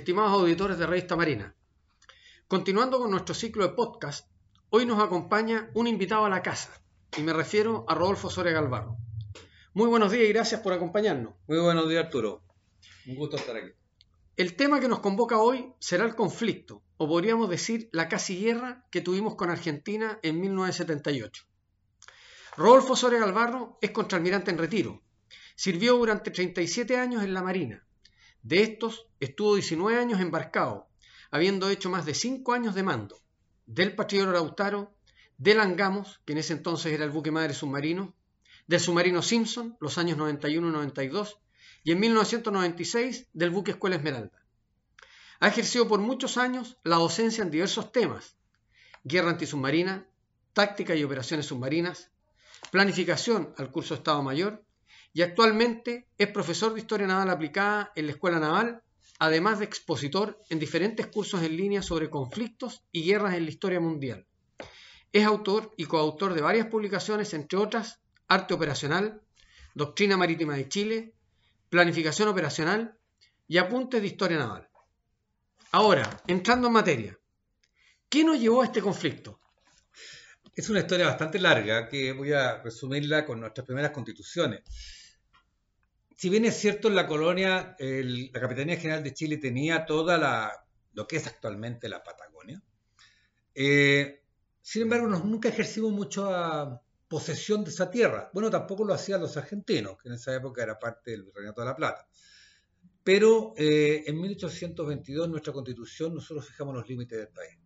estimados auditores de Revista Marina. Continuando con nuestro ciclo de podcast, hoy nos acompaña un invitado a la casa, y me refiero a Rodolfo Soria Galvarro. Muy buenos días y gracias por acompañarnos. Muy buenos días, Arturo. Un gusto estar aquí. El tema que nos convoca hoy será el conflicto, o podríamos decir la casi guerra que tuvimos con Argentina en 1978. Rodolfo Soria Galvarro es contraalmirante en retiro. Sirvió durante 37 años en la Marina. De estos, estuvo 19 años embarcado, habiendo hecho más de 5 años de mando, del Patriota Lautaro, del Angamos, que en ese entonces era el buque madre submarino, del submarino Simpson, los años 91 y 92, y en 1996 del buque Escuela Esmeralda. Ha ejercido por muchos años la docencia en diversos temas, guerra antisubmarina, táctica y operaciones submarinas, planificación al curso Estado Mayor, y actualmente es profesor de Historia Naval Aplicada en la Escuela Naval además de expositor en diferentes cursos en línea sobre conflictos y guerras en la historia mundial. Es autor y coautor de varias publicaciones, entre otras, Arte Operacional, Doctrina Marítima de Chile, Planificación Operacional y Apuntes de Historia Naval. Ahora, entrando en materia, ¿qué nos llevó a este conflicto? Es una historia bastante larga que voy a resumirla con nuestras primeras constituciones si bien es cierto, en la colonia, la Capitanía General de Chile tenía toda la, lo que es actualmente la Patagonia, eh, sin embargo, nunca ejercimos mucha posesión de esa tierra. Bueno, tampoco lo hacían los argentinos, que en esa época era parte del Virreinato de la Plata. Pero eh, en 1822, en nuestra constitución, nosotros fijamos los límites del país.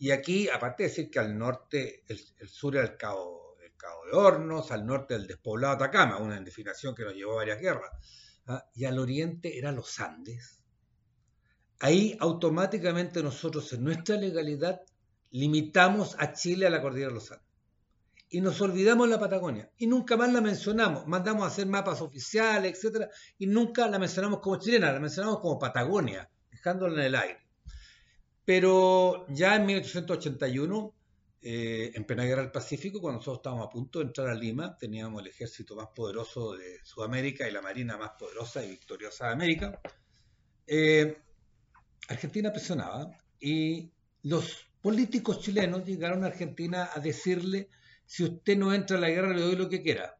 Y aquí, aparte de decir que al norte, el, el sur era el Cabo De Hornos, al norte del despoblado Atacama, una definición que nos llevó a varias guerras, ¿ah? y al oriente eran los Andes. Ahí automáticamente nosotros en nuestra legalidad limitamos a Chile a la cordillera de los Andes. Y nos olvidamos la Patagonia. Y nunca más la mencionamos. Mandamos a hacer mapas oficiales, etc. Y nunca la mencionamos como chilena, la mencionamos como Patagonia, dejándola en el aire. Pero ya en 1881 eh, en plena guerra del Pacífico, cuando nosotros estábamos a punto de entrar a Lima, teníamos el ejército más poderoso de Sudamérica y la marina más poderosa y victoriosa de América. Eh, Argentina presionaba y los políticos chilenos llegaron a Argentina a decirle, si usted no entra a la guerra, le doy lo que quiera,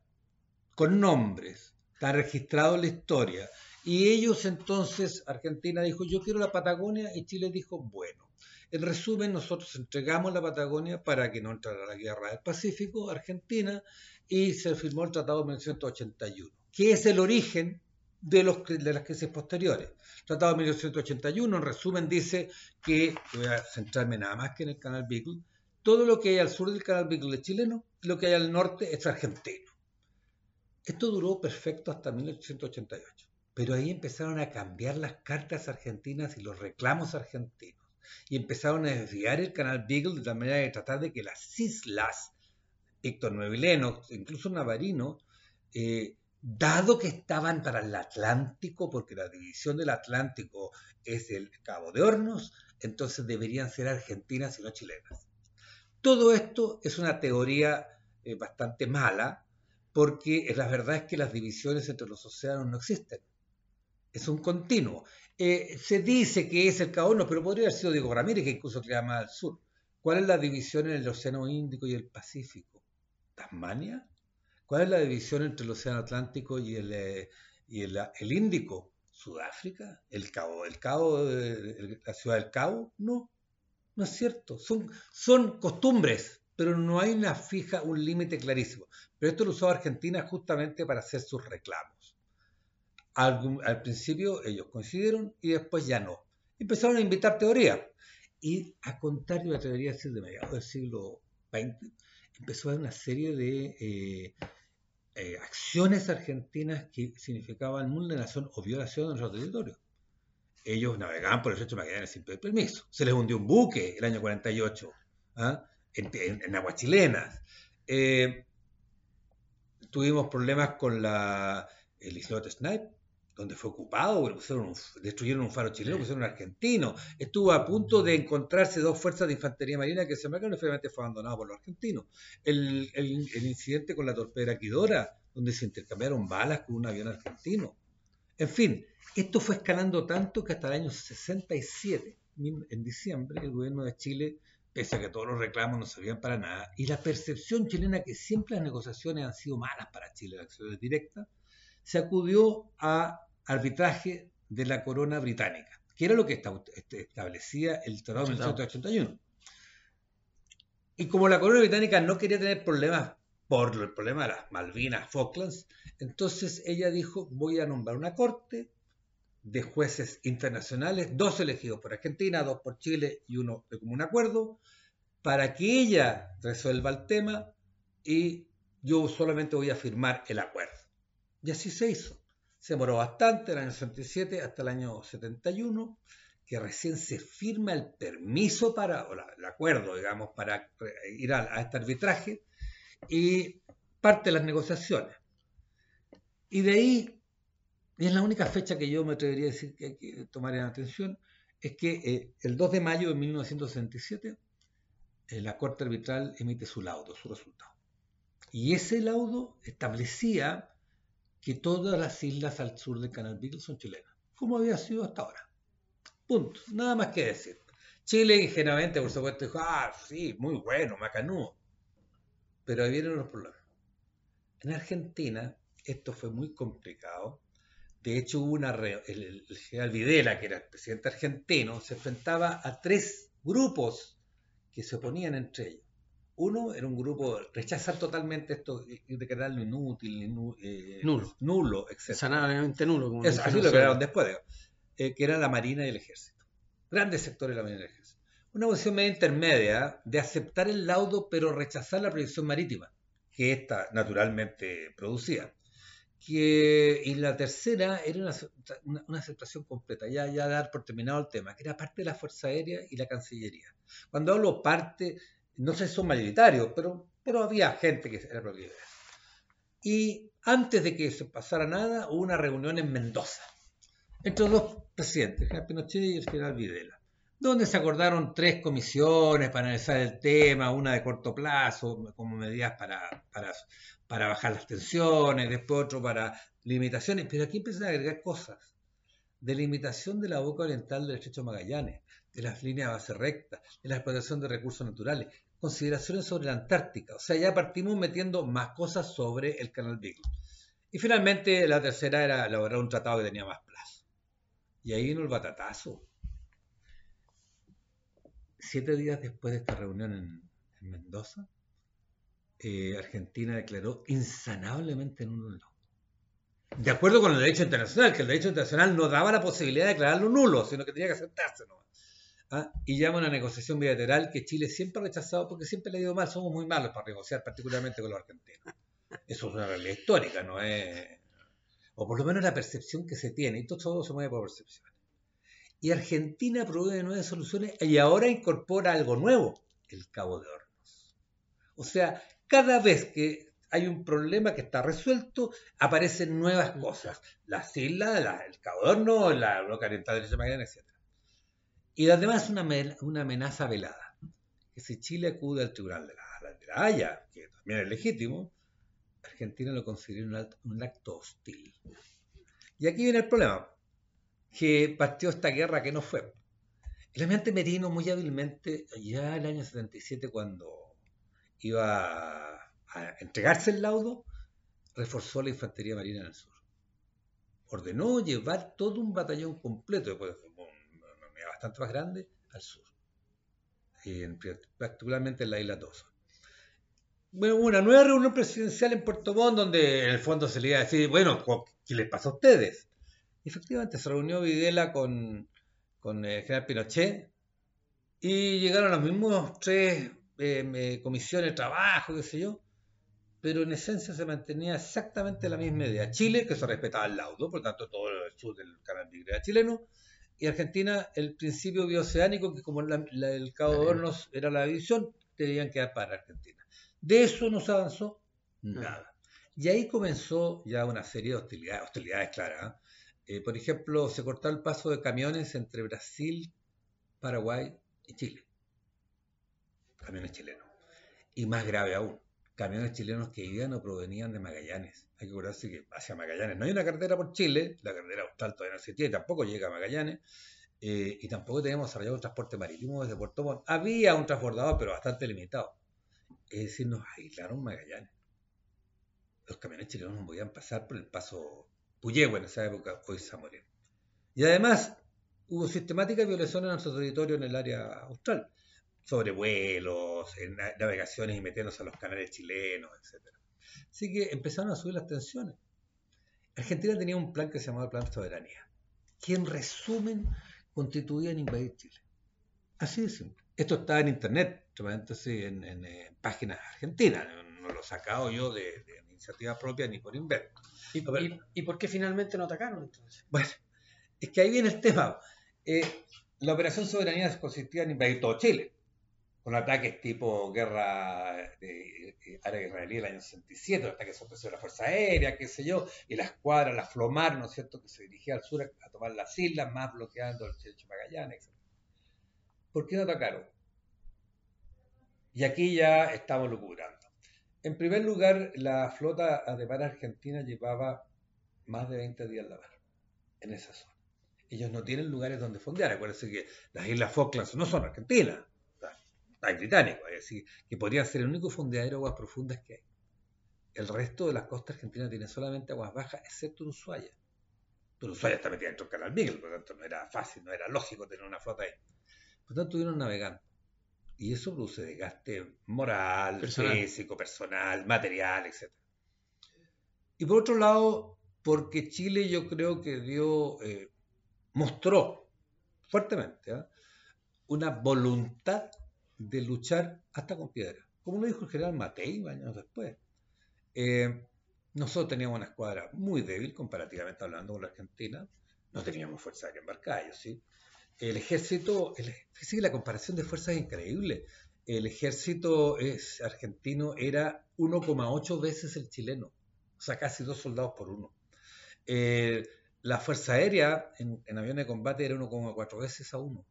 con nombres, está registrado la historia. Y ellos entonces, Argentina dijo, yo quiero la Patagonia, y Chile dijo, bueno. En resumen, nosotros entregamos la Patagonia para que no entrara la guerra del Pacífico, Argentina, y se firmó el Tratado de 1981, que es el origen de, las crisis posteriores. El Tratado de 1981, en resumen, dice que, voy a centrarme nada más que en el canal Beagle, todo lo que hay al sur del canal Beagle es chileno, lo que hay al norte es argentino. Esto duró perfecto hasta 1888, pero ahí empezaron a cambiar las cartas argentinas y los reclamos argentinos y empezaron a desviar el canal Beagle de tal manera de tratar de que las islas, Héctor Nuevileno, incluso Navarino, eh, dado que estaban para el Atlántico, porque la división del Atlántico es el Cabo de Hornos, entonces deberían ser argentinas y no chilenas. Todo esto es una teoría eh, bastante mala, porque la verdad es que las divisiones entre los océanos no existen. Es un continuo. Eh, se dice que es el Cabo pero podría haber sido Diego Ramírez, que incluso crea más al sur. ¿Cuál es la división en el Océano Índico y el Pacífico? ¿Tasmania? ¿Cuál es la división entre el Océano Atlántico y el, eh, y el, Índico? ¿Sudáfrica? ¿El Cabo? ¿El Cabo? ¿La ciudad del Cabo? No, no es cierto. Son, son costumbres, pero no hay una fija, un límite clarísimo. Pero esto lo usó Argentina justamente para hacer sus reclamos. Al, principio ellos coincidieron y después ya no. Empezaron a invitar teorías. Y a contar, yo atrevería a decir, de mediados del siglo XX, empezó a haber una serie de eh, eh, acciones argentinas que significaban vulneración o violación de nuestro territorio. Ellos navegaban por el estrecho de Magallanes sin pedir permiso. Se les hundió un buque el año 48 ¿ah? en, aguas chilenas. Eh, tuvimos problemas con la, el islote Snipe, donde fue ocupado, destruyeron un faro chileno, pusieron un argentino. Estuvo a punto de encontrarse dos fuerzas de infantería marina que se marcaron y finalmente fue abandonado por los argentinos. El, el, incidente con la torpedera Quidora, donde se intercambiaron balas con un avión argentino. En fin, esto fue escalando tanto que hasta el año 67, en diciembre, el gobierno de Chile, pese a que todos los reclamos no servían para nada, y la percepción chilena que siempre las negociaciones han sido malas para Chile, las acciones directas, se acudió a arbitraje de la corona británica, que era lo que este, establecía el Tratado de 1981. Y como la corona británica no quería tener problemas por el problema de las Malvinas, Falklands, entonces ella dijo, voy a nombrar una corte de jueces internacionales, dos elegidos por Argentina, dos por Chile y uno de común acuerdo, para que ella resuelva el tema y yo solamente voy a firmar el acuerdo. Y así se hizo. Se demoró bastante, el año 67 hasta el año 71, que recién se firma el permiso para, o el acuerdo, digamos, para ir a, este arbitraje y parte de las negociaciones. Y de ahí, y es la única fecha que yo me atrevería a decir que hay que tomar en atención, es que eh, el 2 de mayo de 1967 eh, la Corte Arbitral emite su laudo, su resultado. Y ese laudo establecía que todas las islas al sur del Canal Beagle son chilenas, como había sido hasta ahora. Punto. Nada más que decir. Chile ingenuamente, por supuesto, dijo, ah, sí, muy bueno, macanudo. Pero ahí vienen los problemas. En Argentina esto fue muy complicado. De hecho, hubo una el, el general Videla, que era el presidente argentino, se enfrentaba a tres grupos que se oponían entre ellos. Uno era un grupo, rechazar totalmente esto y declararlo inútil, eh, nulo, nulo etc. Sanadamente nulo. Como así lo declararon después, eh, que era la Marina y el Ejército. Grandes sectores de la Marina y el Ejército. Una posición media intermedia de aceptar el laudo pero rechazar la proyección marítima, que ésta naturalmente producía. Que, y la tercera era una, aceptación completa, ya, ya dar por terminado el tema, que era parte de la Fuerza Aérea y la Cancillería. Cuando hablo parte, no sé si son mayoritarios, pero, pero había gente que era propiedad. Y antes de que se pasara nada, hubo una reunión en Mendoza entre los dos presidentes, el Pinochet y el general Videla, donde se acordaron tres comisiones para analizar el tema, una de corto plazo, como medidas para, para, para bajar las tensiones, después otro para limitaciones, pero aquí empiezan a agregar cosas de limitación de la boca oriental del estrecho Magallanes, de las líneas de base recta, de la explotación de recursos naturales, consideraciones sobre la Antártica. O sea, ya partimos metiendo más cosas sobre el canal Beagle. Y finalmente la tercera era elaborar un tratado que tenía más plazo. Y ahí vino el batatazo. Siete días después de esta reunión en, Mendoza, eh, Argentina declaró insanablemente nulo. De acuerdo con el derecho internacional, que el derecho internacional no daba la posibilidad de declararlo nulo, sino que tenía que aceptarse. ¿Ah? y llama a una negociación bilateral que Chile siempre ha rechazado porque siempre le ha ido mal, somos muy malos para negociar, particularmente con los argentinos. Eso es una realidad histórica, no es... O por lo menos la percepción que se tiene, y todo, se mueve por percepciones. Y Argentina provee nuevas soluciones y ahora incorpora algo nuevo, el Cabo de Hornos. O sea, cada vez que hay un problema que está resuelto, aparecen nuevas cosas. Las islas, el Cabo de Hornos, la bloque oriental de Magallanes, etc. Y además una, amenaza velada, que si Chile acude al Tribunal de la, Haya, que también es legítimo, Argentina lo considera un acto, hostil. Y aquí viene el problema, que partió esta guerra que no fue. El almirante Merino muy hábilmente, ya el año 77, cuando iba a entregarse el laudo, reforzó la infantería marina en el sur. Ordenó llevar todo un batallón completo, después bastante más grande al sur, particularmente en la isla Tosa. Bueno, una nueva reunión presidencial en Puerto Montt donde en el fondo se le iba a decir, bueno, ¿qué les pasa a ustedes? efectivamente se reunió Videla con, con el general Pinochet y llegaron los mismos tres eh, comisiones de trabajo, qué sé yo, pero en esencia se mantenía exactamente la misma idea. Chile, que se respetaba el laudo, por tanto todo el sur del canal era chileno, y Argentina el principio bioceánico, que como el Cabo de Hornos era la división, debían quedar para Argentina. De eso no se avanzó nada. Y ahí comenzó ya una serie de hostilidades, hostilidades claras. ¿eh? Eh, por ejemplo, se cortó el paso de camiones entre Brasil, Paraguay y Chile. Camiones chilenos. Y más grave aún, camiones chilenos que iban o provenían de Magallanes. Hay que acordarse que hacia Magallanes no hay una carretera por Chile, la carretera austral todavía no existía y tampoco llega a Magallanes, eh, y tampoco teníamos desarrollado un transporte marítimo desde Puerto Montt. Había un transbordador, pero bastante limitado. Es decir, nos aislaron Magallanes. Los camiones chilenos no podían pasar por el paso Puyehue en esa época, hoy Zamoreno. Y además, hubo sistemáticas violaciones en nuestro territorio en el área austral, sobrevuelos, en navegaciones y metiéndose a los canales chilenos, etc. Así que empezaron a subir las tensiones. Argentina tenía un plan que se llamaba Plan de Soberanía, que en resumen constituía en invadir Chile. Así de simple. Esto está en internet, en, en, en, páginas argentinas, no lo he sacado yo de, iniciativa propia ni por invento. ¿Y, ¿Y, por qué finalmente no atacaron entonces? Bueno, es que ahí viene el tema. Eh, la operación soberanía consistía en invadir todo Chile, con ataques tipo guerra de, árabe-israelí del año 67, ataques sorpresivos de la Fuerza Aérea, qué sé yo, y la escuadra, la Flomar, ¿no es cierto?, que se dirigía al sur a, tomar las islas, más bloqueando el Checho Magallanes, etc. ¿Por qué no atacaron? Y aquí ya estamos locurando. En primer lugar, la flota de mar argentina llevaba más de 20 días en la en esa zona. Ellos no tienen lugares donde fondear. Acuérdense que las Islas Falklands no son argentinas, hay británicos, es decir, que podrían ser el único fondeadero de aguas profundas que hay. El resto de las costas argentinas tienen solamente aguas bajas, excepto Ushuaia. Pero Ushuaia está metida dentro del Canal Beagle, por lo tanto no era fácil, no era lógico tener una flota ahí. Por lo tanto, estuvieron navegando. Y eso produce desgaste moral, físico, personal, material, etc. Y por otro lado, porque Chile yo creo que dio, eh, mostró fuertemente ¿eh? una voluntad de luchar hasta con piedra. Como lo dijo el general Matei años después. Eh, nosotros teníamos una escuadra muy débil comparativamente hablando con la Argentina. No teníamos fuerza de embarcar, ¿sí? El ejército, la comparación de fuerzas es increíble. El ejército argentino era 1,8 veces el chileno, o sea, casi dos soldados por uno. Eh, la fuerza aérea en, aviones de combate era 1,4 veces a uno.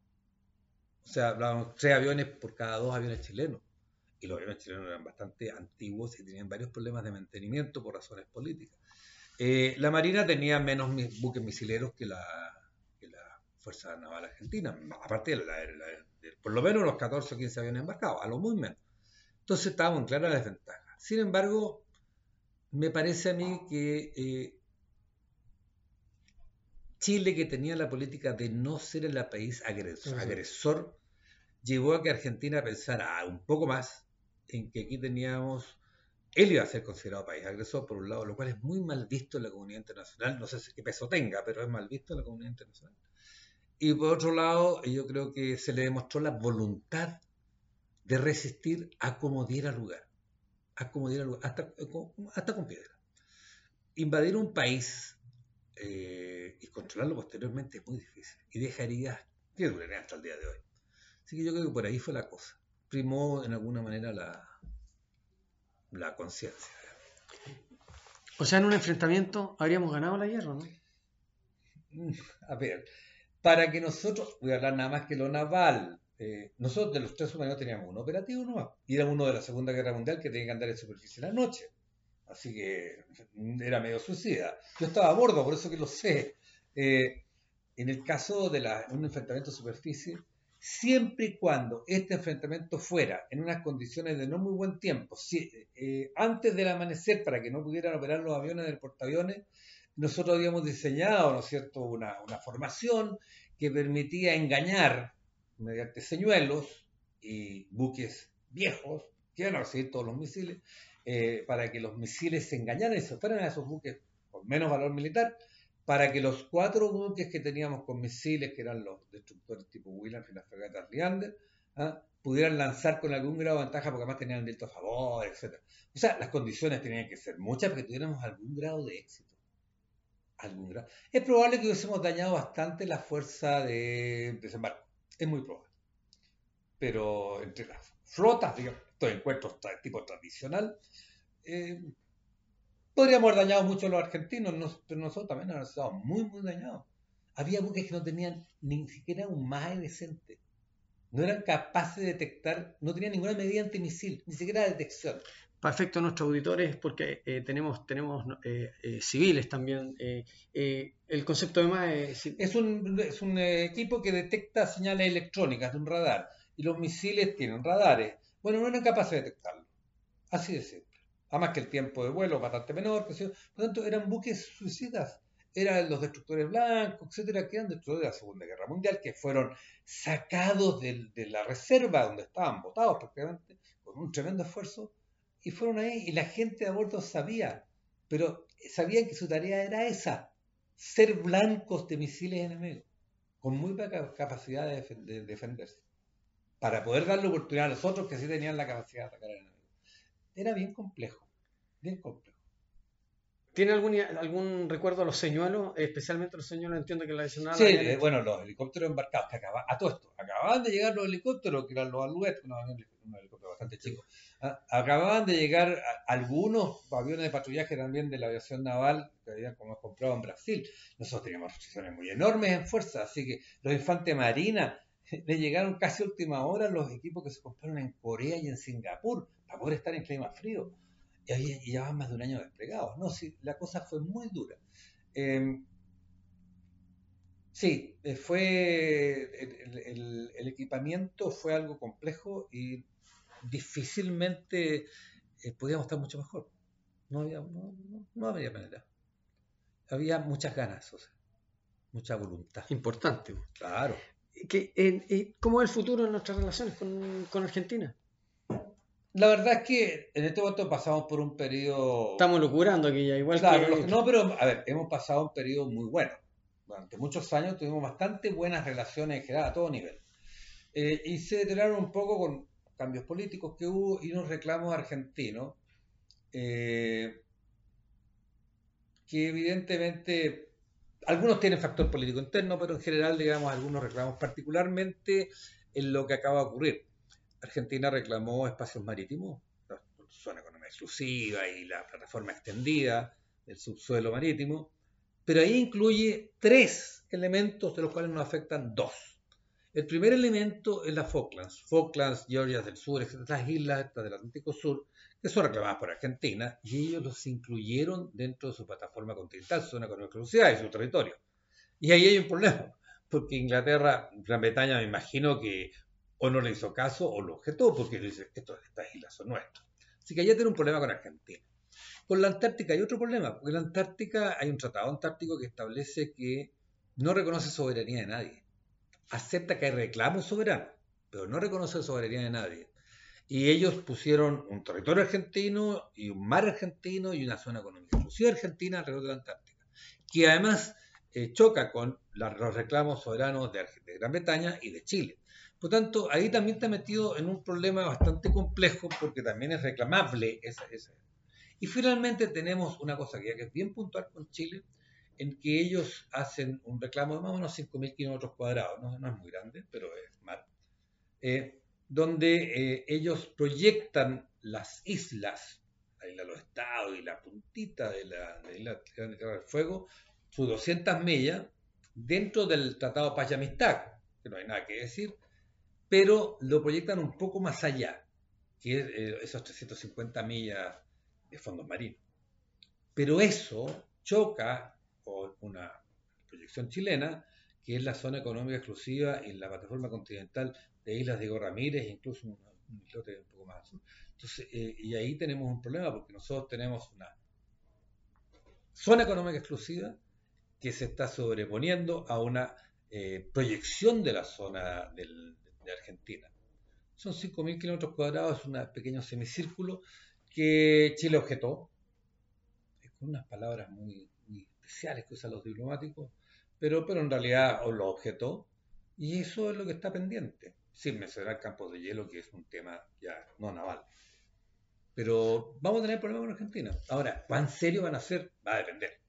O sea, hablábamos tres aviones por cada dos aviones chilenos. Y los aviones chilenos eran bastante antiguos y tenían varios problemas de mantenimiento por razones políticas. Eh, la Marina tenía menos buques misileros que la, Fuerza Naval Argentina, aparte de, la, por lo menos los 14 o 15 aviones embarcados, a lo muy menos. Entonces estábamos en clara desventaja. Sin embargo, me parece a mí que eh, Chile, que tenía la política de no ser el país agresor, agresor, llevó a que Argentina pensara un poco más en que aquí teníamos él iba a ser considerado país agresor, por un lado, lo cual es muy mal visto en la comunidad internacional. No sé qué peso tenga, pero es mal visto en la comunidad internacional. Y por otro lado, yo creo que se le demostró la voluntad de resistir a como diera lugar. A como diera lugar, hasta, hasta con piedra. Invadir un país eh, y controlarlo posteriormente es muy difícil. Y dejaría que duraría hasta el día de hoy. Así que yo creo que por ahí fue la cosa. Primó en alguna manera la, la conciencia. O sea, en un enfrentamiento habríamos ganado la guerra, ¿no? Mm, a ver, para que nosotros, voy a hablar nada más que lo naval, eh, nosotros de los tres humanos teníamos un operativo nomás, y era uno de la Segunda Guerra Mundial que tenía que andar en superficie en la noche, así que era medio suicida. Yo estaba a bordo, por eso que lo sé. Eh, en el caso de un enfrentamiento superficie, siempre y cuando este enfrentamiento fuera en unas condiciones de no muy buen tiempo, si, eh, antes del amanecer para que no pudieran operar los aviones del portaaviones, nosotros habíamos diseñado, ¿no es cierto?, una, formación que permitía engañar mediante señuelos y buques viejos, que iban a recibir todos los misiles, eh, para que los misiles se engañaran y se fueran a esos buques con menos valor militar, para que los cuatro buques que teníamos con misiles, que eran los destructores tipo Williams y las fragatas Leander, ¿ah? pudieran lanzar con algún grado de ventaja porque además tenían viento a favor, etc. O sea, las condiciones tenían que ser muchas para que tuviéramos algún grado de éxito. Es probable que hubiésemos dañado bastante la fuerza de desembarco. Es muy probable. Pero entre las flotas, digamos, estos encuentros tipo tradicional, eh, podríamos haber dañado mucho a los argentinos. nosotros también hemos estado muy, muy dañados. Había buques que no tenían ni siquiera un MAE decente. No eran capaces de detectar, no tenían ninguna medida antimisil, ni siquiera de detección. para efecto de nuestros auditores, porque eh, tenemos, tenemos eh, eh, civiles también, el concepto de más es... Es un, es un equipo que detecta señales electrónicas de un radar y los misiles tienen radares. Bueno, no eran capaces de detectarlo. Así de simple. Además que el tiempo de vuelo bastante menor. Por lo tanto, eran buques suicidas. Eran los destructores blancos, etcétera, que eran después de la Segunda Guerra Mundial, que fueron sacados de, de la reserva donde estaban votados prácticamente, con un tremendo esfuerzo, y fueron ahí y la gente a bordo sabía, pero sabían que su tarea era esa, ser blancos de misiles enemigos, con muy poca capacidad de, defenderse, para poder darle oportunidad a los otros que sí tenían la capacidad de atacar al enemigo. Era bien complejo, bien complejo. ¿Tiene algún, algún recuerdo a los señuelos? Especialmente los señuelos, entiendo que la adicional. Sí, eh, bueno, los helicópteros embarcados, que acababan, a todo esto, acababan de llegar los helicópteros, que eran los Alouettes, no, un helicóptero bastante chico. Ah, acababan de llegar algunos aviones de patrullaje también de la aviación naval que habían como comprado en Brasil. Nosotros teníamos restricciones muy enormes en fuerza, así que los infantes marina le llegaron casi a última hora los equipos que se compraron en Corea y en Singapur para poder estar en clima frío y, ya van más de un año desplegados. No, sí, la cosa fue muy dura. Em, sí, eh, fue el, equipamiento fue algo complejo y difícilmente eh, podíamos estar mucho mejor. No había, no, había manera. Había muchas ganas, o sea, mucha voluntad. Importante. Claro. Que, ¿Cómo es el futuro de nuestras relaciones con, con Argentina? La verdad es que en este momento pasamos por un periodo... Estamos locurando aquí ya, igual que... No, pero a ver, hemos pasado un periodo muy bueno. Durante muchos años tuvimos bastante buenas relaciones en general, a todo nivel. Eh, y se deterioraron un poco con cambios políticos que hubo y unos reclamos argentinos eh, que evidentemente algunos tienen factor político interno, pero en general, digamos, algunos reclamos, particularmente en lo que acaba de ocurrir. Argentina reclamó espacios marítimos, la zona económica exclusiva y la plataforma extendida del subsuelo marítimo, pero ahí incluye tres elementos de los cuales nos afectan dos. El primer elemento es la Falklands, Falklands, Georgia del Sur, estas islas del Atlántico Sur, que son reclamadas por Argentina, y ellos los incluyeron dentro de su plataforma continental, su zona económica exclusiva y su territorio. Y ahí hay un problema, porque Inglaterra, Gran Bretaña, me imagino que o no le hizo caso o lo objetó porque dice, Esto, estas islas son nuestras. Así que allá tiene un problema con Argentina. Con la Antártica hay otro problema, porque en la Antártica hay un tratado antártico que establece que no reconoce soberanía de nadie. Acepta que hay reclamos soberanos, pero no reconoce soberanía de nadie. Y ellos pusieron un territorio argentino y un mar argentino y una zona económica exclusiva argentina alrededor de la Antártica, que además eh, choca con los reclamos soberanos de, de Gran Bretaña y de Chile. Por tanto, ahí también está metido en un problema bastante complejo porque también es reclamable esa, Y finalmente tenemos una cosa que, es bien puntual con Chile, en que ellos hacen un reclamo de más o menos 5.000 kilómetros cuadrados, no, es muy grande, pero es mar, eh, donde eh, ellos proyectan las islas, la isla de los estados y la puntita de la, isla de Tierra del Fuego, sus 200 millas, dentro del Tratado de Paz y Amistad, que no hay nada que decir, pero lo proyectan un poco más allá, que es eh, esos 350 millas de fondos marinos. Pero eso choca con una proyección chilena, que es la zona económica exclusiva en la plataforma continental de Islas Diego Ramírez, incluso un, islote un poco más sur. Entonces, eh, y ahí tenemos un problema, porque nosotros tenemos una zona económica exclusiva que se está sobreponiendo a una eh, proyección de la zona del, Argentina. Son 5.000 kilómetros cuadrados, un pequeño semicírculo que Chile objetó, con unas palabras muy, especiales que usan los diplomáticos, pero, pero en realidad lo objetó, y eso es lo que está pendiente, sin mencionar campos de hielo, que es un tema ya no naval. Pero vamos a tener problemas con Argentina. Ahora, ¿cuán serio van a ser? Va a depender.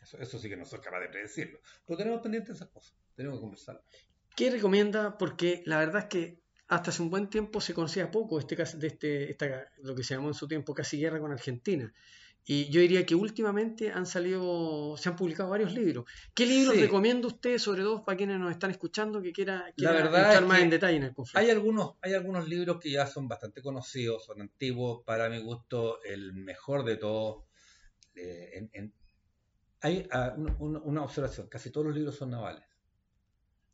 Eso, eso sí que no soy capaz de predecirlo. Pero tenemos pendientes esas cosas. Tenemos que conversar. ¿Qué recomienda? Porque la verdad es que hasta hace un buen tiempo se conocía poco este, de este, esta, lo que se llamó en su tiempo casi guerra con Argentina. Y yo diría que últimamente han salido, se han publicado varios libros. ¿Qué libros Sí. recomienda usted, sobre todo para quienes nos están escuchando, que quiera, quiera verdad más en detalle en el conflicto? Hay algunos, hay algunos libros que ya son bastante conocidos, son antiguos, para mi gusto el mejor de todos. eh, en- en- hay un- un- una observación, casi todos los libros son navales.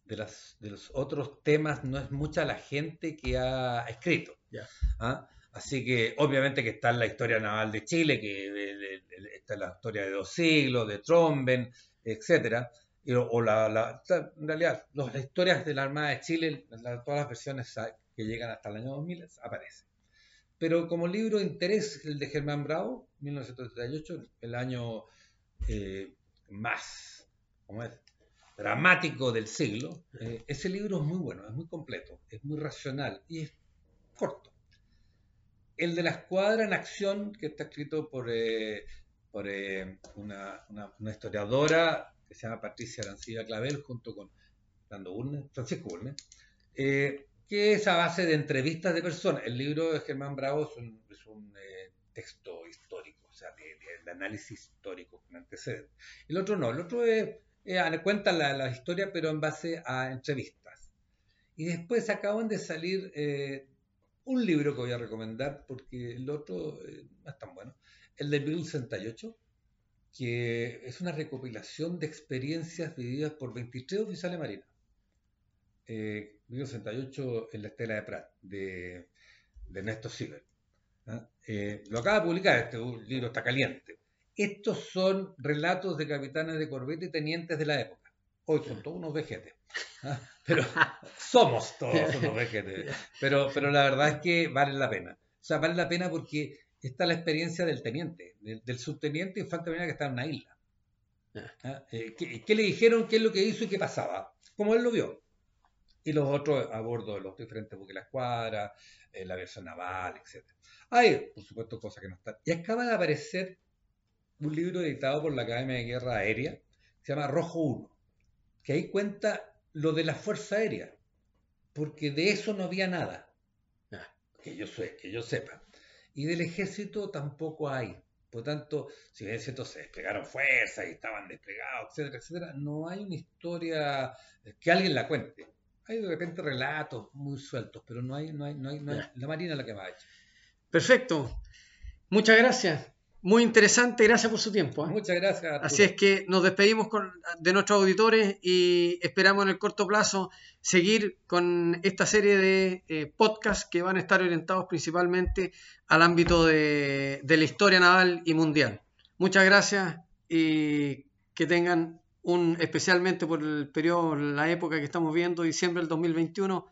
De, las, de los otros temas no es mucha la gente que ha escrito. ¿ah? Así que obviamente que está la historia naval de Chile, que está la historia de dos siglos, de Tromben, etcétera. O la, en realidad, las historias de la Armada de Chile, la- todas las versiones que llegan hasta el año 2000 aparecen. Pero como libro de interés, el de Germán Bravo, 1938, el año eh, más ¿cómo es? Dramático del siglo, eh, ese libro es muy bueno, es muy completo, es muy racional y es corto. El de la escuadra en acción, que está escrito por, eh, por eh, una, historiadora que se llama Patricia Arancilla Clavel, junto con Francisco Urne, que es a base de entrevistas de personas. El libro de Germán Bravo es un, texto histórico, o sea, de- de análisis histórico con antecedentes. El otro no, el otro es, eh, cuenta la, la historia, pero en base a entrevistas. Y después acaban de salir eh, un libro que voy a recomendar, porque el otro eh, no es tan bueno, el de 1068, que es una recopilación de experiencias vividas por 23 oficiales marinos. Eh, 1068 en la estela de Prat, de, de Ernesto Silver. ¿ah? Eh, lo acaba de publicar, este libro está caliente. Estos son relatos de capitanes de corbeta y tenientes de la época. Hoy son todos unos vejetes. ¿ah? Pero somos todos unos vejetes. Pero, pero la verdad es que vale la pena. O sea, vale la pena porque está la experiencia del teniente, del, del subteniente infante marina que está en una isla. ¿Ah? Eh, ¿qué, qué le dijeron? ¿Qué es lo que hizo y qué pasaba? Como él lo vio. Y los otros a bordo de los diferentes buques de la escuadra, eh, la versión naval, etc. Hay, por supuesto, cosas que no están. Y acaba de aparecer un libro editado por la Academia de Guerra Aérea, que se llama Rojo 1, que ahí cuenta lo de la Fuerza Aérea, porque de eso no había nada, Ah. que yo, sé, que yo sepa. Y del ejército tampoco hay. Por tanto, si bien es cierto, se desplegaron fuerzas y estaban desplegados, etcétera, etcétera, no hay una historia que alguien la cuente. Hay de repente relatos muy sueltos, pero no hay, no hay, no hay, no hay- Ya. la Marina es la que más ha hecho. Perfecto. Muchas gracias. Muy interesante. Gracias por su tiempo. ¿eh? Muchas gracias. Arturo. Así es que nos despedimos con- de nuestros auditores y esperamos en el corto plazo seguir con esta serie de eh, podcasts que van a estar orientados principalmente al ámbito de, de la historia naval y mundial. Muchas gracias y que tengan un, especialmente por el periodo, la época que estamos viendo, diciembre del 2021,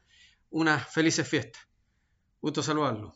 unas felices fiestas. Gusto saludarlos.